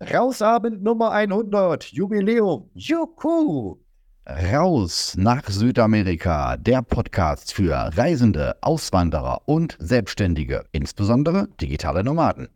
Rausabend Nummer 100, Jubiläum, Juhu! Raus nach Südamerika, der Podcast für Reisende, Auswanderer und Selbstständige, insbesondere digitale Nomaden.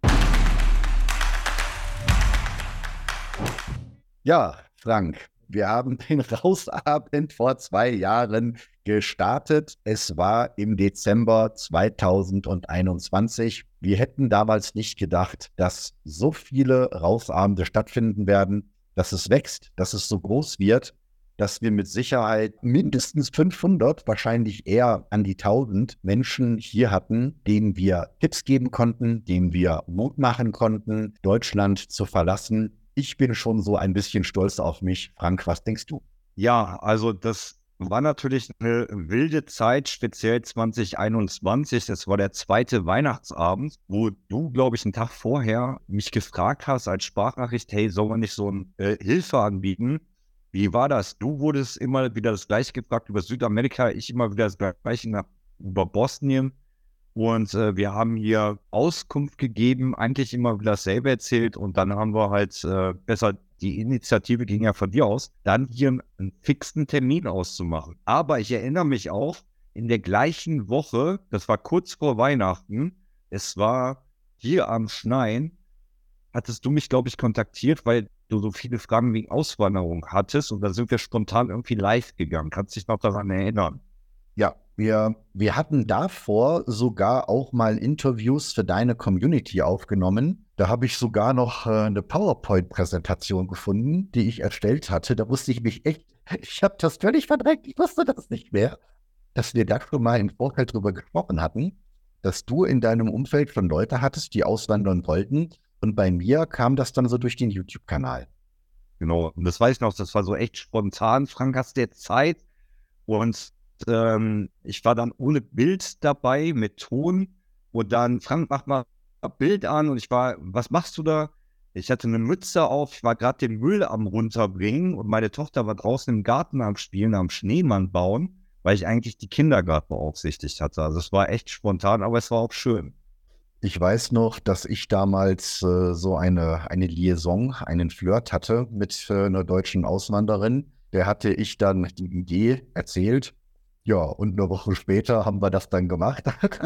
Ja, Frank, wir haben den Rausabend vor zwei Jahren gestartet. Es war im Dezember 2021. Wir hätten damals nicht gedacht, dass so viele Rausabende stattfinden werden, dass es wächst, dass es so groß wird, dass wir mit Sicherheit mindestens 500, wahrscheinlich eher an die 1000 Menschen hier hatten, denen wir Tipps geben konnten, denen wir Mut machen konnten, Deutschland zu verlassen. Ich bin schon so ein bisschen stolz auf mich. Frank, was denkst du? Ja, also das war natürlich eine wilde Zeit, speziell 2021. Das war der zweite Weihnachtsabend, wo du, glaube ich, einen Tag vorher mich gefragt hast als Sprachnachricht, hey, soll man nicht so eine äh, Hilfe anbieten? Wie war das? Du wurdest immer wieder das Gleiche gefragt über Südamerika, ich immer wieder das Gleiche nach, über Bosnien. Und äh, wir haben hier Auskunft gegeben, eigentlich immer wieder dasselbe erzählt. Und dann haben wir halt äh, besser die Initiative ging ja von dir aus, dann hier einen fixen Termin auszumachen. Aber ich erinnere mich auch, in der gleichen Woche, das war kurz vor Weihnachten, es war hier am Schneien, hattest du mich, glaube ich, kontaktiert, weil du so viele Fragen wegen Auswanderung hattest und da sind wir spontan irgendwie live gegangen. Kannst du dich noch daran erinnern? Ja, wir, wir hatten davor sogar auch mal Interviews für deine Community aufgenommen. Da habe ich sogar noch äh, eine PowerPoint-Präsentation gefunden, die ich erstellt hatte. Da wusste ich mich echt, ich habe das völlig verdrängt, ich wusste das nicht mehr, dass wir da schon mal im Vorfeld drüber gesprochen hatten, dass du in deinem Umfeld schon Leute hattest, die auswandern wollten. Und bei mir kam das dann so durch den YouTube-Kanal. Genau, und das weiß ich noch, das war so echt spontan. Frank, hast du jetzt Zeit? Und ähm, ich war dann ohne Bild dabei mit Ton und dann, Frank, mach mal Bild an und ich war, was machst du da? Ich hatte eine Mütze auf, ich war gerade den Müll am runterbringen und meine Tochter war draußen im Garten am Spielen, am Schneemann bauen, weil ich eigentlich die Kindergarten beaufsichtigt hatte. Also es war echt spontan, aber es war auch schön. Ich weiß noch, dass ich damals äh, so eine, eine Liaison, einen Flirt hatte mit äh, einer deutschen Auswanderin. Der hatte ich dann die Idee erzählt ja, und eine Woche später haben wir das dann gemacht.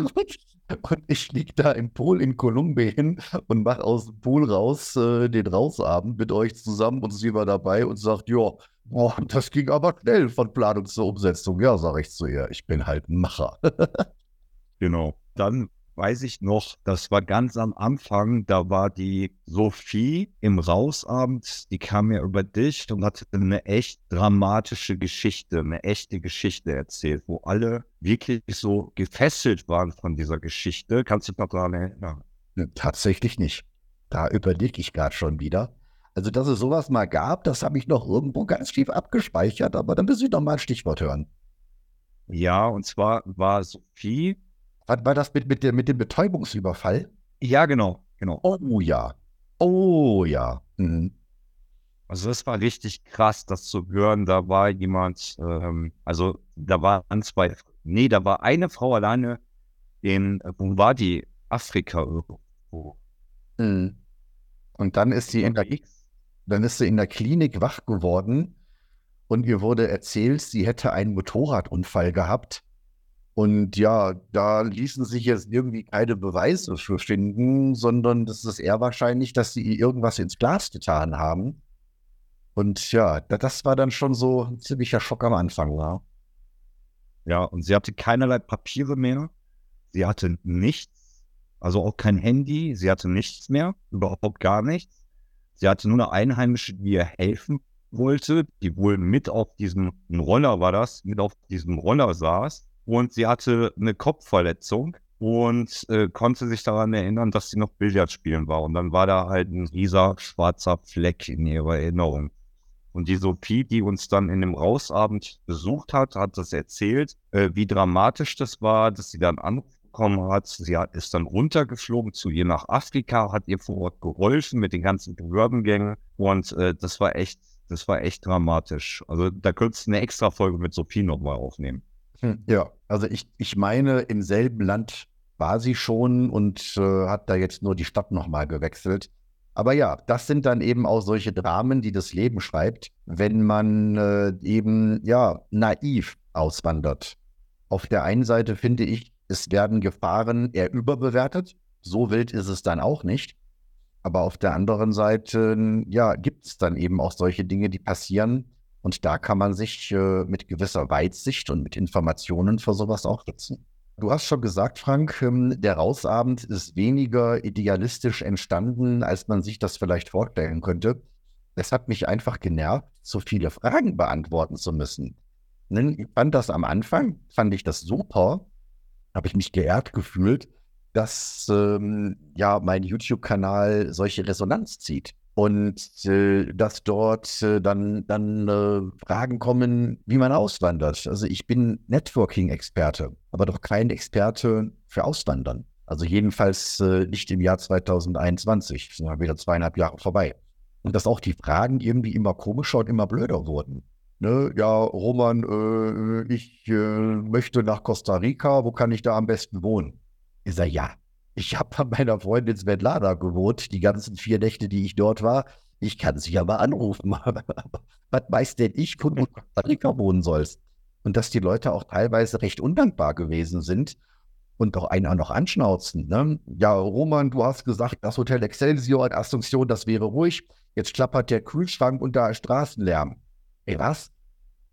und ich liege da im Pool in Kolumbien und mache aus dem Pool raus äh, den Rausabend mit euch zusammen und sie war dabei und sagt, ja, boah, das ging aber schnell von Planung zur Umsetzung. Ja, sage ich zu ihr, ich bin halt ein Macher. genau. Dann weiß ich noch, das war ganz am Anfang, da war die Sophie im Rausabend, die kam mir über dich und hatte eine echt dramatische Geschichte, eine echte Geschichte erzählt, wo alle wirklich so gefesselt waren von dieser Geschichte. Kannst du dich noch daran erinnern? Tatsächlich nicht. Da überlege ich gerade schon wieder. Also, dass es sowas mal gab, das habe ich noch irgendwo ganz tief abgespeichert, aber dann müssen Sie noch mal ein Stichwort hören. Ja, und zwar war Sophie war, war das mit, mit, der, mit dem Betäubungsüberfall? Ja, genau, genau. Oh ja. Oh ja. Mhm. Also das war richtig krass, das zu hören. Da war jemand, ähm, also da waren zwei, nee, da war eine Frau alleine in, wo war die? Afrika irgendwo. Mhm. Und dann ist sie in der, dann ist sie in der Klinik wach geworden und ihr wurde erzählt, sie hätte einen Motorradunfall gehabt und ja, da ließen sich jetzt irgendwie keine Beweise für finden, sondern das ist eher wahrscheinlich, dass sie irgendwas ins Glas getan haben. Und ja, das war dann schon so ein ziemlicher Schock am Anfang, war. Ja, und sie hatte keinerlei Papiere mehr. Sie hatte nichts, also auch kein Handy. Sie hatte nichts mehr, überhaupt gar nichts. Sie hatte nur eine Einheimische, die ihr helfen wollte, die wohl mit auf diesem Roller war das, mit auf diesem Roller saß und sie hatte eine Kopfverletzung und äh, konnte sich daran erinnern, dass sie noch Billard spielen war. Und dann war da halt ein rieser schwarzer Fleck in ihrer Erinnerung. Und die Sophie, die uns dann in dem Rausabend besucht hat, hat das erzählt, äh, wie dramatisch das war, dass sie dann Anruf hat. Sie hat, ist dann runtergeflogen zu ihr nach Afrika, hat ihr vor Ort geholfen mit den ganzen Behördengängen. Und äh, das war echt, das war echt dramatisch. Also da könntest du eine extra Folge mit Sophie nochmal aufnehmen. Hm, ja, also ich, ich meine, im selben Land war sie schon und äh, hat da jetzt nur die Stadt nochmal gewechselt. Aber ja, das sind dann eben auch solche Dramen, die das Leben schreibt, wenn man äh, eben ja naiv auswandert. Auf der einen Seite finde ich, es werden Gefahren eher überbewertet. So wild ist es dann auch nicht. Aber auf der anderen Seite, ja, gibt es dann eben auch solche Dinge, die passieren. Und da kann man sich äh, mit gewisser Weitsicht und mit Informationen für sowas auch schützen. Du hast schon gesagt, Frank, ähm, der Rausabend ist weniger idealistisch entstanden, als man sich das vielleicht vorstellen könnte. Es hat mich einfach genervt, so viele Fragen beantworten zu müssen. Ich fand das am Anfang, fand ich das super, habe ich mich geehrt gefühlt, dass ähm, ja mein YouTube-Kanal solche Resonanz zieht und äh, dass dort äh, dann, dann äh, Fragen kommen, wie man auswandert. Also ich bin Networking-Experte, aber doch kein Experte für Auswandern. Also jedenfalls äh, nicht im Jahr 2021, sind wieder zweieinhalb Jahre vorbei. Und dass auch die Fragen irgendwie immer komischer und immer blöder wurden. Ne, ja, Roman, äh, ich äh, möchte nach Costa Rica, wo kann ich da am besten wohnen? Ich sage, ja, ich habe bei meiner Freundin Svetlana gewohnt, die ganzen vier Nächte, die ich dort war. Ich kann sie ja mal anrufen. Was weiß denn ich, wo du Costa wohnen sollst? Und dass die Leute auch teilweise recht undankbar gewesen sind und auch auch noch anschnauzen. Ne? Ja, Roman, du hast gesagt, das Hotel Excelsior in Asunción, das wäre ruhig. Jetzt klappert der Kühlschrank ist Straßenlärm. Ey, was?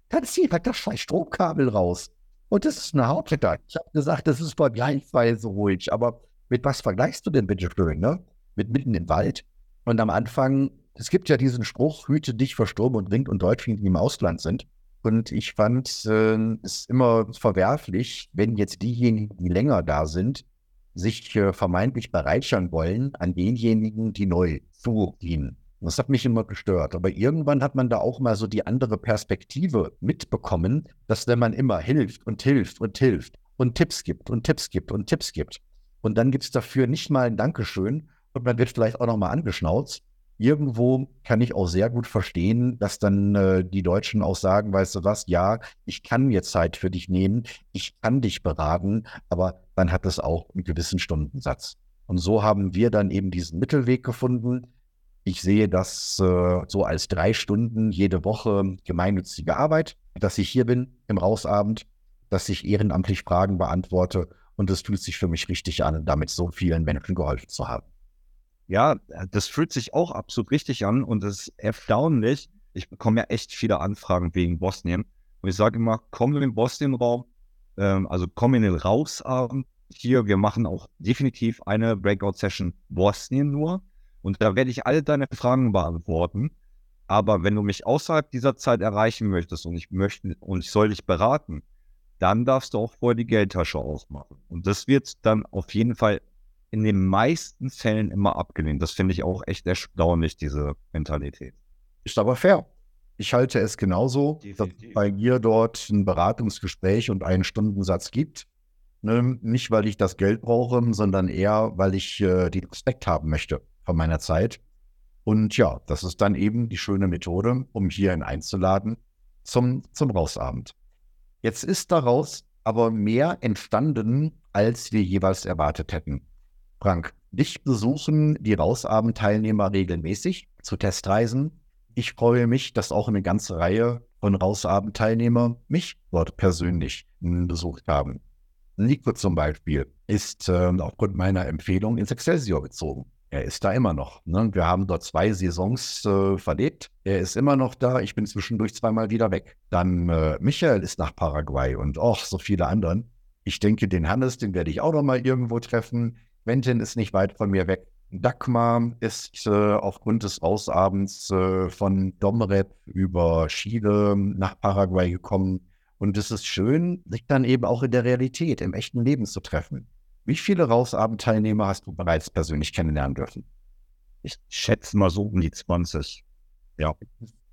Dann zieh halt das scheiß Stromkabel raus. Und das ist eine Hauptstadt. Ich habe gesagt, das ist vergleichsweise ruhig, aber mit was vergleichst du denn bitte schön, ne? Mit mitten im Wald. Und am Anfang, es gibt ja diesen Spruch, hüte dich vor Sturm und Wind und Deutschen, die im Ausland sind. Und ich fand äh, es immer verwerflich, wenn jetzt diejenigen, die länger da sind, sich äh, vermeintlich bereichern wollen an denjenigen, die neu zuziehen. Das hat mich immer gestört. Aber irgendwann hat man da auch mal so die andere Perspektive mitbekommen, dass wenn man immer hilft und hilft und hilft und Tipps gibt und Tipps gibt und Tipps gibt, und dann gibt es dafür nicht mal ein Dankeschön und man wird vielleicht auch nochmal angeschnauzt. Irgendwo kann ich auch sehr gut verstehen, dass dann äh, die Deutschen auch sagen, weißt du was, ja, ich kann mir Zeit für dich nehmen, ich kann dich beraten, aber dann hat es auch einen gewissen Stundensatz. Und so haben wir dann eben diesen Mittelweg gefunden. Ich sehe das äh, so als drei Stunden jede Woche gemeinnützige Arbeit, dass ich hier bin im Rausabend, dass ich ehrenamtlich Fragen beantworte und es fühlt sich für mich richtig an, damit so vielen Menschen geholfen zu haben. Ja, das fühlt sich auch absolut richtig an und es ist erstaunlich. Ich bekomme ja echt viele Anfragen wegen Bosnien. Und ich sage immer, komm in den Bosnien-Raum, ähm, also komm in den Rausabend hier. Wir machen auch definitiv eine Breakout-Session Bosnien nur. Und da werde ich alle deine Fragen beantworten. Aber wenn du mich außerhalb dieser Zeit erreichen möchtest und ich möchte und ich soll dich beraten, dann darfst du auch vorher die Geldtasche ausmachen. Und das wird dann auf jeden Fall in den meisten Fällen immer abgelehnt. Das finde ich auch echt erstaunlich, diese Mentalität. Ist aber fair. Ich halte es genauso, Definitiv. dass bei mir dort ein Beratungsgespräch und einen Stundensatz gibt. Ne? Nicht, weil ich das Geld brauche, sondern eher, weil ich äh, den Respekt haben möchte von meiner Zeit. Und ja, das ist dann eben die schöne Methode, um hierhin einzuladen zum, zum Rausabend. Jetzt ist daraus aber mehr entstanden, als wir jeweils erwartet hätten. Frank, dich besuchen die Rausabend-Teilnehmer regelmäßig zu Testreisen. Ich freue mich, dass auch eine ganze Reihe von Rausabend-Teilnehmern mich dort persönlich besucht haben. Nico zum Beispiel ist äh, aufgrund meiner Empfehlung ins Excelsior gezogen. Er ist da immer noch. Ne? Wir haben dort zwei Saisons äh, verlebt. Er ist immer noch da. Ich bin zwischendurch zweimal wieder weg. Dann äh, Michael ist nach Paraguay und auch so viele anderen. Ich denke, den Hannes, den werde ich auch noch mal irgendwo treffen. Quentin ist nicht weit von mir weg. Dagmar ist äh, aufgrund des Rausabends äh, von Domrep über Chile nach Paraguay gekommen. Und es ist schön, sich dann eben auch in der Realität, im echten Leben zu treffen. Wie viele Rausabendteilnehmer hast du bereits persönlich kennenlernen dürfen? Ich schätze mal so um die 20. Ja.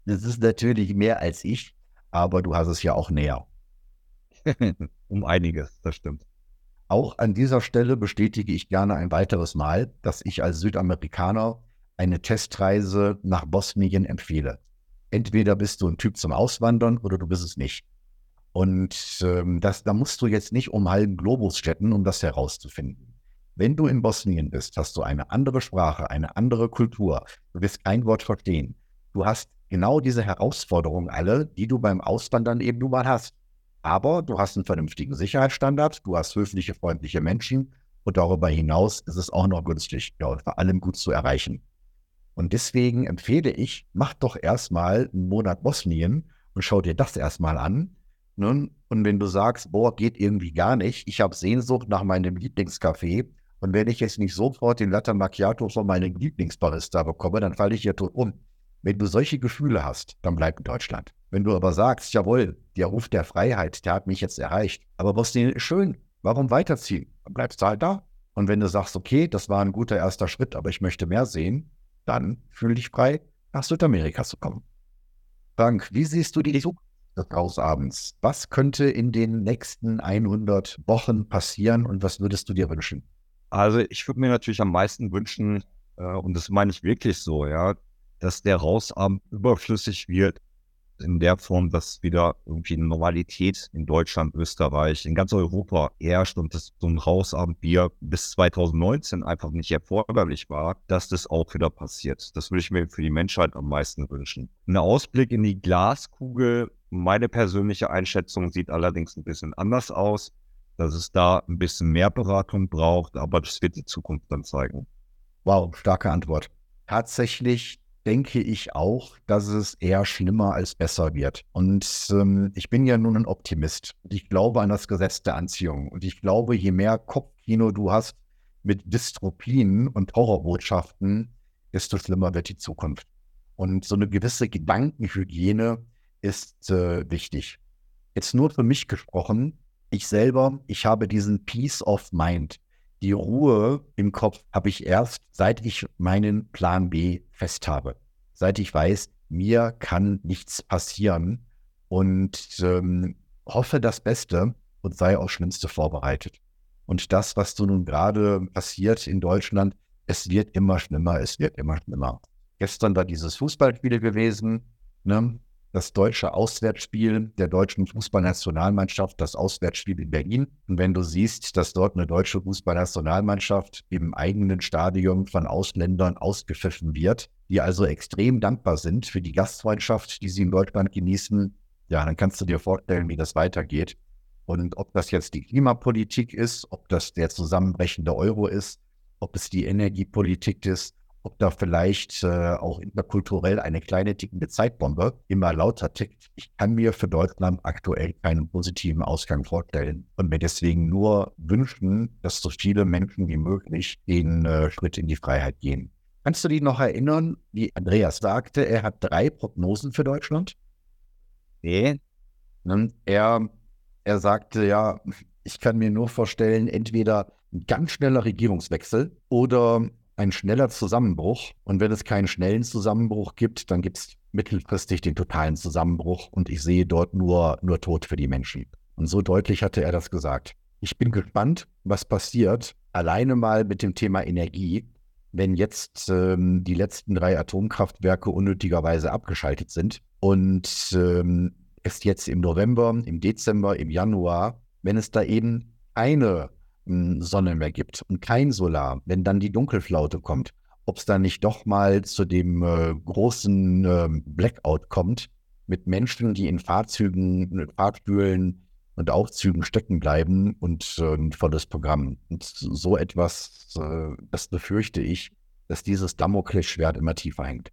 Das ist natürlich mehr als ich, aber du hast es ja auch näher. um einiges, das stimmt. Auch an dieser Stelle bestätige ich gerne ein weiteres Mal, dass ich als Südamerikaner eine Testreise nach Bosnien empfehle. Entweder bist du ein Typ zum Auswandern oder du bist es nicht. Und ähm, das, da musst du jetzt nicht um halben Globus jetten, um das herauszufinden. Wenn du in Bosnien bist, hast du eine andere Sprache, eine andere Kultur. Du wirst kein Wort verstehen. Du hast genau diese Herausforderungen alle, die du beim Auswandern eben nun mal hast. Aber du hast einen vernünftigen Sicherheitsstandard, du hast höfliche, freundliche Menschen und darüber hinaus ist es auch noch günstig ja, vor allem gut zu erreichen. Und deswegen empfehle ich, mach doch erstmal einen Monat Bosnien und schau dir das erstmal an. Ne? Und wenn du sagst, boah, geht irgendwie gar nicht, ich habe Sehnsucht nach meinem Lieblingscafé und wenn ich jetzt nicht sofort den Latte Macchiato von meinem Lieblingsbarista bekomme, dann falle ich hier tot um. Wenn du solche Gefühle hast, dann bleib in Deutschland. Wenn du aber sagst, jawohl, der Ruf der Freiheit, der hat mich jetzt erreicht, aber Bosnien ist schön, warum weiterziehen? Dann bleibst du halt da. Und wenn du sagst, okay, das war ein guter erster Schritt, aber ich möchte mehr sehen, dann fühl dich frei, nach Südamerika zu kommen. Frank, wie siehst du die Zukunft des Rausabends? Was könnte in den nächsten 100 Wochen passieren und was würdest du dir wünschen? Also ich würde mir natürlich am meisten wünschen, äh, und das meine ich wirklich so, ja, dass der Rausabend überflüssig wird, in der Form, dass wieder irgendwie eine Normalität in Deutschland, Österreich, in ganz Europa herrscht und dass so ein Rausabendbier bis 2019 einfach nicht erforderlich war, dass das auch wieder passiert. Das würde ich mir für die Menschheit am meisten wünschen. Ein Ausblick in die Glaskugel, meine persönliche Einschätzung sieht allerdings ein bisschen anders aus, dass es da ein bisschen mehr Beratung braucht, aber das wird die Zukunft dann zeigen. Wow, starke Antwort. Tatsächlich denke ich auch, dass es eher schlimmer als besser wird. Und ähm, ich bin ja nun ein Optimist. Ich glaube an das Gesetz der Anziehung. Und ich glaube, je mehr Kopfkino du hast mit Dystropien und Horrorbotschaften, desto schlimmer wird die Zukunft. Und so eine gewisse Gedankenhygiene ist äh, wichtig. Jetzt nur für mich gesprochen. Ich selber, ich habe diesen Peace of Mind. Die Ruhe im Kopf habe ich erst, seit ich meinen Plan B fest habe. Seit ich weiß, mir kann nichts passieren und ähm, hoffe das Beste und sei aufs Schlimmste vorbereitet. Und das, was so nun gerade passiert in Deutschland, es wird immer schlimmer, es wird immer schlimmer. Gestern war dieses Fußballspiel gewesen. Ne? Das deutsche Auswärtsspiel der deutschen Fußballnationalmannschaft, das Auswärtsspiel in Berlin. Und wenn du siehst, dass dort eine deutsche Fußballnationalmannschaft im eigenen Stadion von Ausländern ausgepfiffen wird, die also extrem dankbar sind für die Gastfreundschaft, die sie in Deutschland genießen, ja, dann kannst du dir vorstellen, wie das weitergeht. Und ob das jetzt die Klimapolitik ist, ob das der zusammenbrechende Euro ist, ob es die Energiepolitik ist, ob da vielleicht äh, auch interkulturell eine kleine tickende Zeitbombe immer lauter tickt. Ich kann mir für Deutschland aktuell keinen positiven Ausgang vorstellen und mir deswegen nur wünschen, dass so viele Menschen wie möglich den äh, Schritt in die Freiheit gehen. Kannst du dich noch erinnern, wie Andreas sagte, er hat drei Prognosen für Deutschland? Nee. Ne, er, er sagte, ja, ich kann mir nur vorstellen, entweder ein ganz schneller Regierungswechsel oder ein schneller Zusammenbruch. Und wenn es keinen schnellen Zusammenbruch gibt, dann gibt es mittelfristig den totalen Zusammenbruch. Und ich sehe dort nur, nur Tod für die Menschen. Und so deutlich hatte er das gesagt. Ich bin gespannt, was passiert, alleine mal mit dem Thema Energie, wenn jetzt ähm, die letzten drei Atomkraftwerke unnötigerweise abgeschaltet sind und ähm, es jetzt im November, im Dezember, im Januar, wenn es da eben eine Sonne mehr gibt und kein Solar, wenn dann die Dunkelflaute kommt, ob es dann nicht doch mal zu dem äh, großen äh, Blackout kommt mit Menschen, die in Fahrzeugen, Fahrstühlen und Aufzügen stecken bleiben und äh, volles Programm. Und so etwas, äh, das befürchte ich, dass dieses Damoklesschwert immer tiefer hängt.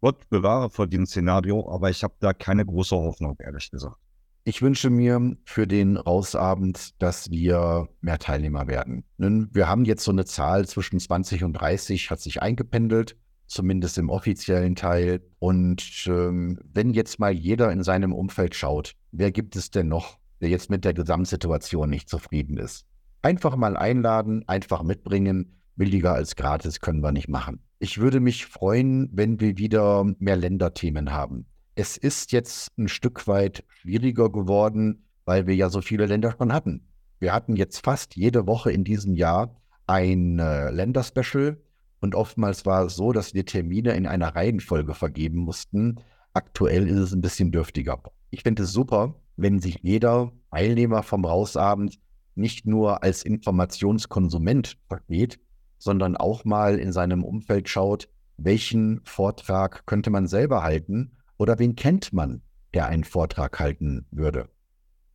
Gott bewahre vor dem Szenario, aber ich habe da keine große Hoffnung, ehrlich gesagt. Ich wünsche mir für den Rausabend, dass wir mehr Teilnehmer werden. Wir haben jetzt so eine Zahl zwischen 20 und 30, hat sich eingependelt, zumindest im offiziellen Teil. Und ähm, wenn jetzt mal jeder in seinem Umfeld schaut, wer gibt es denn noch, der jetzt mit der Gesamtsituation nicht zufrieden ist? Einfach mal einladen, einfach mitbringen. Billiger als gratis können wir nicht machen. Ich würde mich freuen, wenn wir wieder mehr Länderthemen haben es ist jetzt ein Stück weit schwieriger geworden, weil wir ja so viele Länder schon hatten. Wir hatten jetzt fast jede Woche in diesem Jahr ein äh, Länderspecial und oftmals war es so, dass wir Termine in einer Reihenfolge vergeben mussten. Aktuell ist es ein bisschen dürftiger. Ich finde es super, wenn sich jeder Teilnehmer vom Rausabend nicht nur als Informationskonsument versteht, sondern auch mal in seinem Umfeld schaut, welchen Vortrag könnte man selber halten oder wen kennt man, der einen Vortrag halten würde.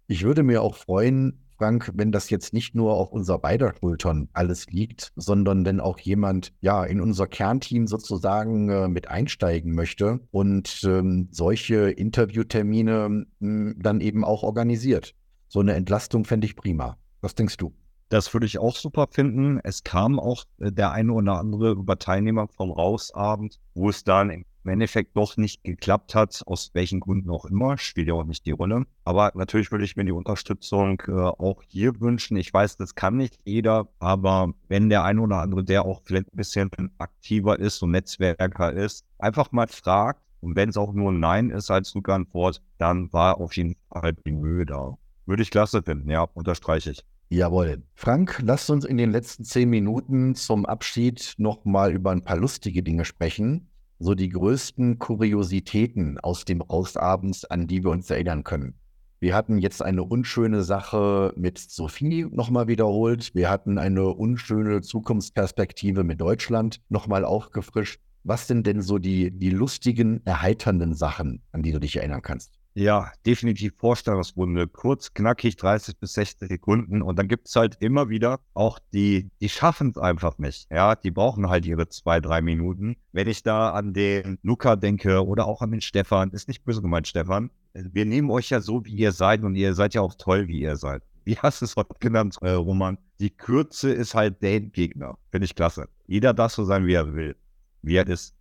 Ich würde mir auch freuen, Frank, wenn das jetzt nicht nur auf unser beider Schultern alles liegt, sondern wenn auch jemand ja in unser Kernteam sozusagen äh, mit einsteigen möchte und ähm, solche Interviewtermine mh, dann eben auch organisiert. So eine Entlastung fände ich prima. Was denkst du? Das würde ich auch super finden. Es kam auch äh, der eine oder andere über Teilnehmer vom Rausabend, wo es dann im Endeffekt doch nicht geklappt hat, aus welchen Gründen auch immer, spielt ja auch nicht die Rolle. Aber natürlich würde ich mir die Unterstützung äh, auch hier wünschen. Ich weiß, das kann nicht jeder, aber wenn der eine oder andere, der auch vielleicht ein bisschen aktiver ist und Netzwerker ist, einfach mal fragt, und wenn es auch nur ein Nein ist als Rückantwort, dann war auf jeden Fall die Mühe da. Würde ich klasse finden, ja, unterstreiche ich. Jawohl. Frank, lasst uns in den letzten zehn Minuten zum Abschied nochmal über ein paar lustige Dinge sprechen. So die größten Kuriositäten aus dem Rausabends, an die wir uns erinnern können. Wir hatten jetzt eine unschöne Sache mit Sophie nochmal wiederholt. Wir hatten eine unschöne Zukunftsperspektive mit Deutschland nochmal aufgefrischt. Was sind denn so die, die lustigen, erheiternden Sachen, an die du dich erinnern kannst? Ja, definitiv Vorstellungsrunde. Kurz, knackig, 30 bis 60 Sekunden. Und dann gibt es halt immer wieder auch die, die schaffen es einfach nicht. Ja, die brauchen halt ihre zwei, drei Minuten. Wenn ich da an den Luca denke oder auch an den Stefan, ist nicht böse gemeint, Stefan. Wir nehmen euch ja so, wie ihr seid und ihr seid ja auch toll, wie ihr seid. Wie hast du es heute genannt, äh, Roman? Die Kürze ist halt der Gegner. Finde ich klasse. Jeder darf so sein, wie er will. Wie er ist.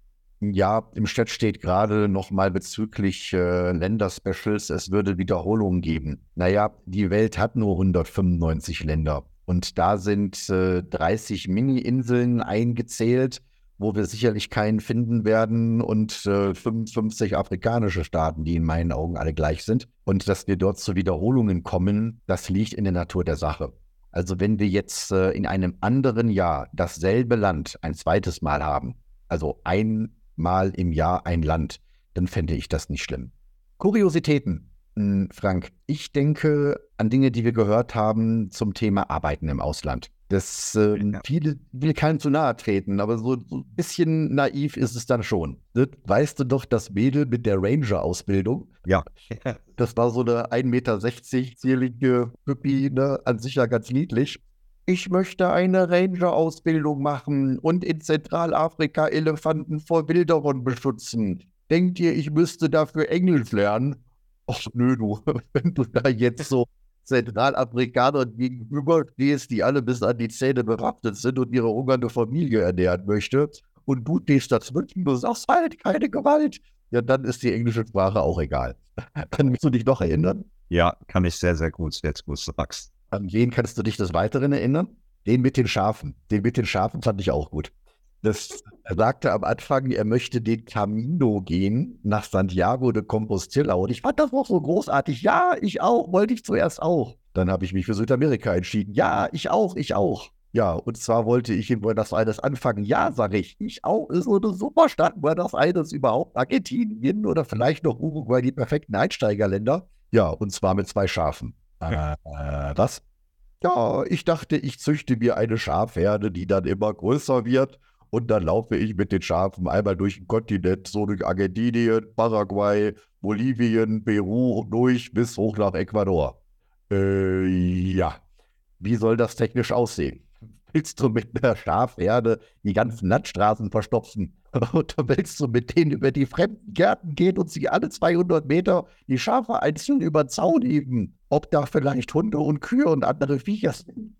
Ja, im Chat steht gerade nochmal bezüglich äh, Länderspecials, es würde Wiederholungen geben. Naja, die Welt hat nur 195 Länder und da sind äh, 30 Mini-Inseln eingezählt, wo wir sicherlich keinen finden werden und äh, 55 afrikanische Staaten, die in meinen Augen alle gleich sind. Und dass wir dort zu Wiederholungen kommen, das liegt in der Natur der Sache. Also wenn wir jetzt äh, in einem anderen Jahr dasselbe Land ein zweites Mal haben, also ein Mal im Jahr ein Land, dann fände ich das nicht schlimm. Kuriositäten, hm, Frank. Ich denke an Dinge, die wir gehört haben zum Thema Arbeiten im Ausland. Das äh, ja. viele will keinem zu nahe treten, aber so, so, ein bisschen naiv ist es dann schon. Weißt du doch, das Mädel mit der Ranger-Ausbildung? Ja. Das war so eine 1,60 Meter zierliche Püppi, ne? an sich ja ganz niedlich ich möchte eine Ranger-Ausbildung machen und in Zentralafrika Elefanten vor Wilderern beschützen. Denkt ihr, ich müsste dafür Englisch lernen? Ach nö, du, wenn du da jetzt so Zentralafrikanern gegenüber stehst, die alle bis an die Zähne bewaffnet sind und ihre hungernde Familie ernähren möchte, und du stehst dazwischen, du sagst halt keine Gewalt, ja, dann ist die englische Sprache auch egal. Kannst du dich noch erinnern? Ja, kann ich sehr, sehr gut, jetzt du sagst. An wen kannst du dich des Weiteren erinnern? Den mit den Schafen. Den mit den Schafen fand ich auch gut. Das, er sagte am Anfang, er möchte den Camino gehen nach Santiago de Compostela. Und ich fand das auch so großartig. Ja, ich auch, wollte ich zuerst auch. Dann habe ich mich für Südamerika entschieden. Ja, ich auch, ich auch. Ja, und zwar wollte ich in Buenos Aires anfangen. Ja, sage ich. Ich auch. Ist so eine super Stadt. Buenos Aires überhaupt. Argentinien oder vielleicht noch Uruguay, die perfekten Einsteigerländer. Ja, und zwar mit zwei Schafen. Äh, was? Ja, ich dachte, ich züchte mir eine Schafherde, die dann immer größer wird. Und dann laufe ich mit den Schafen einmal durch den Kontinent, so durch Argentinien, Paraguay, Bolivien, Peru durch bis hoch nach Ecuador. Äh, ja. Wie soll das technisch aussehen? Willst du mit einer Schafherde die ganzen Landstraßen verstopfen? Oder willst du mit denen über die fremden Gärten gehen und sie alle 200 Meter die Schafe einzeln über den Zaun heben? Ob da vielleicht Hunde und Kühe und andere Viecher sind?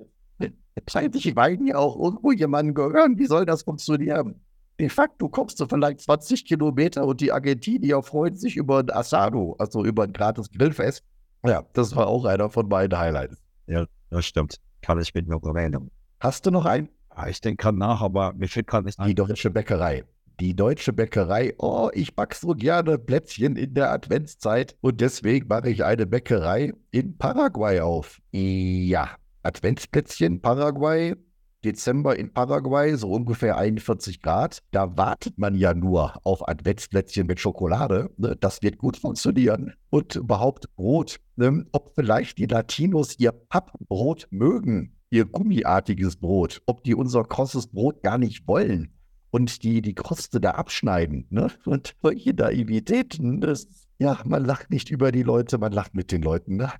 Zeitlich weiden ja auch irgendwo jemanden gehören. Wie soll das funktionieren? De facto kommst du vielleicht 20 Kilometer und die Argentinier freuen sich über ein Asado, also über ein gratis Grillfest. Ja, das war auch einer von meinen Highlights. Ja, das stimmt. Kann ich mit noch erinnern. Hast du noch einen? Ja, ich denke gerade nach, aber mir fehlt gerade nicht ein. Die deutsche Bäckerei die deutsche Bäckerei, oh, ich back so gerne Plätzchen in der Adventszeit und deswegen mache ich eine Bäckerei in Paraguay auf. Ja, Adventsplätzchen, Paraguay, Dezember in Paraguay, so ungefähr 41 Grad. Da wartet man ja nur auf Adventsplätzchen mit Schokolade. Ne? Das wird gut funktionieren. Und überhaupt Brot. Ne? Ob vielleicht die Latinos ihr Pappbrot mögen, ihr gummiartiges Brot. Ob die unser krosses Brot gar nicht wollen und die die Kruste da abschneiden. Ne? Und solche Naivitäten, das, ja, man lacht nicht über die Leute, man lacht mit den Leuten. Ne?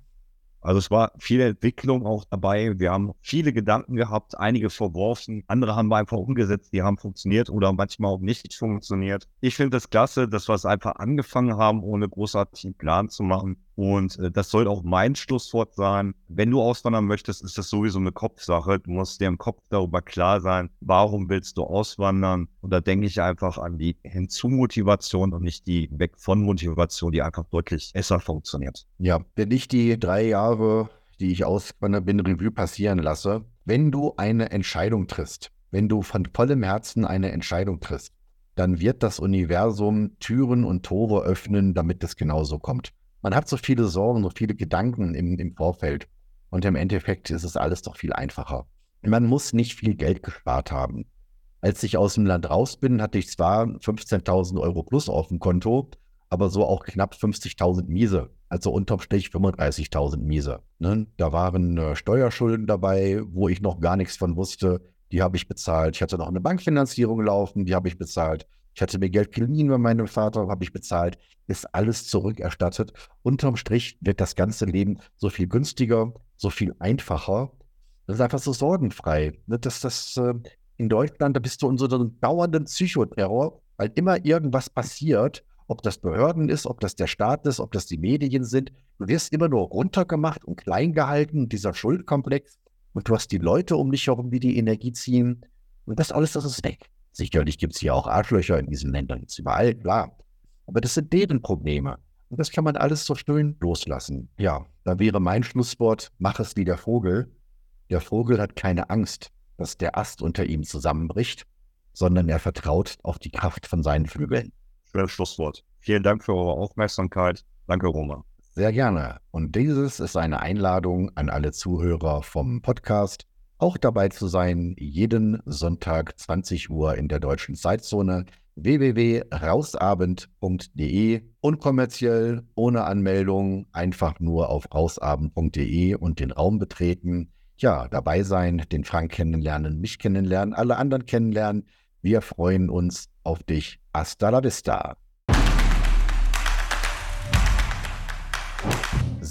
Also es war viel Entwicklung auch dabei. Wir haben viele Gedanken gehabt, einige verworfen, andere haben wir einfach umgesetzt, die haben funktioniert oder manchmal auch nicht funktioniert. Ich finde das klasse, dass wir es einfach angefangen haben, ohne großartigen Plan zu machen. Und äh, das soll auch mein Schlusswort sein. Wenn du auswandern möchtest, ist das sowieso eine Kopfsache. Du musst dir im Kopf darüber klar sein, warum willst du auswandern? Und da denke ich einfach an die Hinzumotivation und nicht die Weg von Motivation, die einfach deutlich besser funktioniert. Ja, wenn ich die drei Jahre, die ich auswandert bin, Revue passieren lasse, wenn du eine Entscheidung triffst, wenn du von vollem Herzen eine Entscheidung triffst, dann wird das Universum Türen und Tore öffnen, damit es genauso kommt man hat so viele Sorgen, so viele Gedanken im, im Vorfeld. Und im Endeffekt ist es alles doch viel einfacher. Man muss nicht viel Geld gespart haben. Als ich aus dem Land raus bin, hatte ich zwar 15.000 Euro plus auf dem Konto, aber so auch knapp 50.000 Miese. Also unterm Strich 35.000 Miese. Ne? Da waren äh, Steuerschulden dabei, wo ich noch gar nichts von wusste. Die habe ich bezahlt. Ich hatte noch eine Bankfinanzierung laufen, die habe ich bezahlt. Ich hatte mir Geld geliehen bei meinem Vater, habe ich bezahlt, ist alles zurückerstattet. Unterm Strich wird das ganze Leben so viel günstiger, so viel einfacher. Das ist einfach so sorgenfrei. Ne, das, äh, in Deutschland, da bist du unter so einem dauernden Psychoterror, weil immer irgendwas passiert, ob das Behörden ist, ob das der Staat ist, ob das die Medien sind. Du wirst immer nur runtergemacht und klein gehalten, dieser Schuldkomplex. Und du hast die Leute um dich herum, die die Energie ziehen. Und das alles, das ist weg. Sicherlich gibt es hier auch Arschlöcher in diesen Ländern, ist überall, klar. Aber das sind deren Probleme. Und das kann man alles so schön loslassen. Ja, da wäre mein Schlusswort, mach es wie der Vogel. Der Vogel hat keine Angst, dass der Ast unter ihm zusammenbricht, sondern er vertraut auf die Kraft von seinen Flügeln. Schönes Schlusswort. Vielen Dank für eure Aufmerksamkeit. Danke, Roman. Sehr gerne. Und dieses ist eine Einladung an alle Zuhörer vom Podcast auch dabei zu sein, jeden Sonntag 20 Uhr in der deutschen Zeitzone www.rausabend.de unkommerziell, ohne Anmeldung, einfach nur auf rausabend.de und den Raum betreten. Ja, dabei sein, den Frank kennenlernen, mich kennenlernen, alle anderen kennenlernen. Wir freuen uns auf dich. Hasta la vista.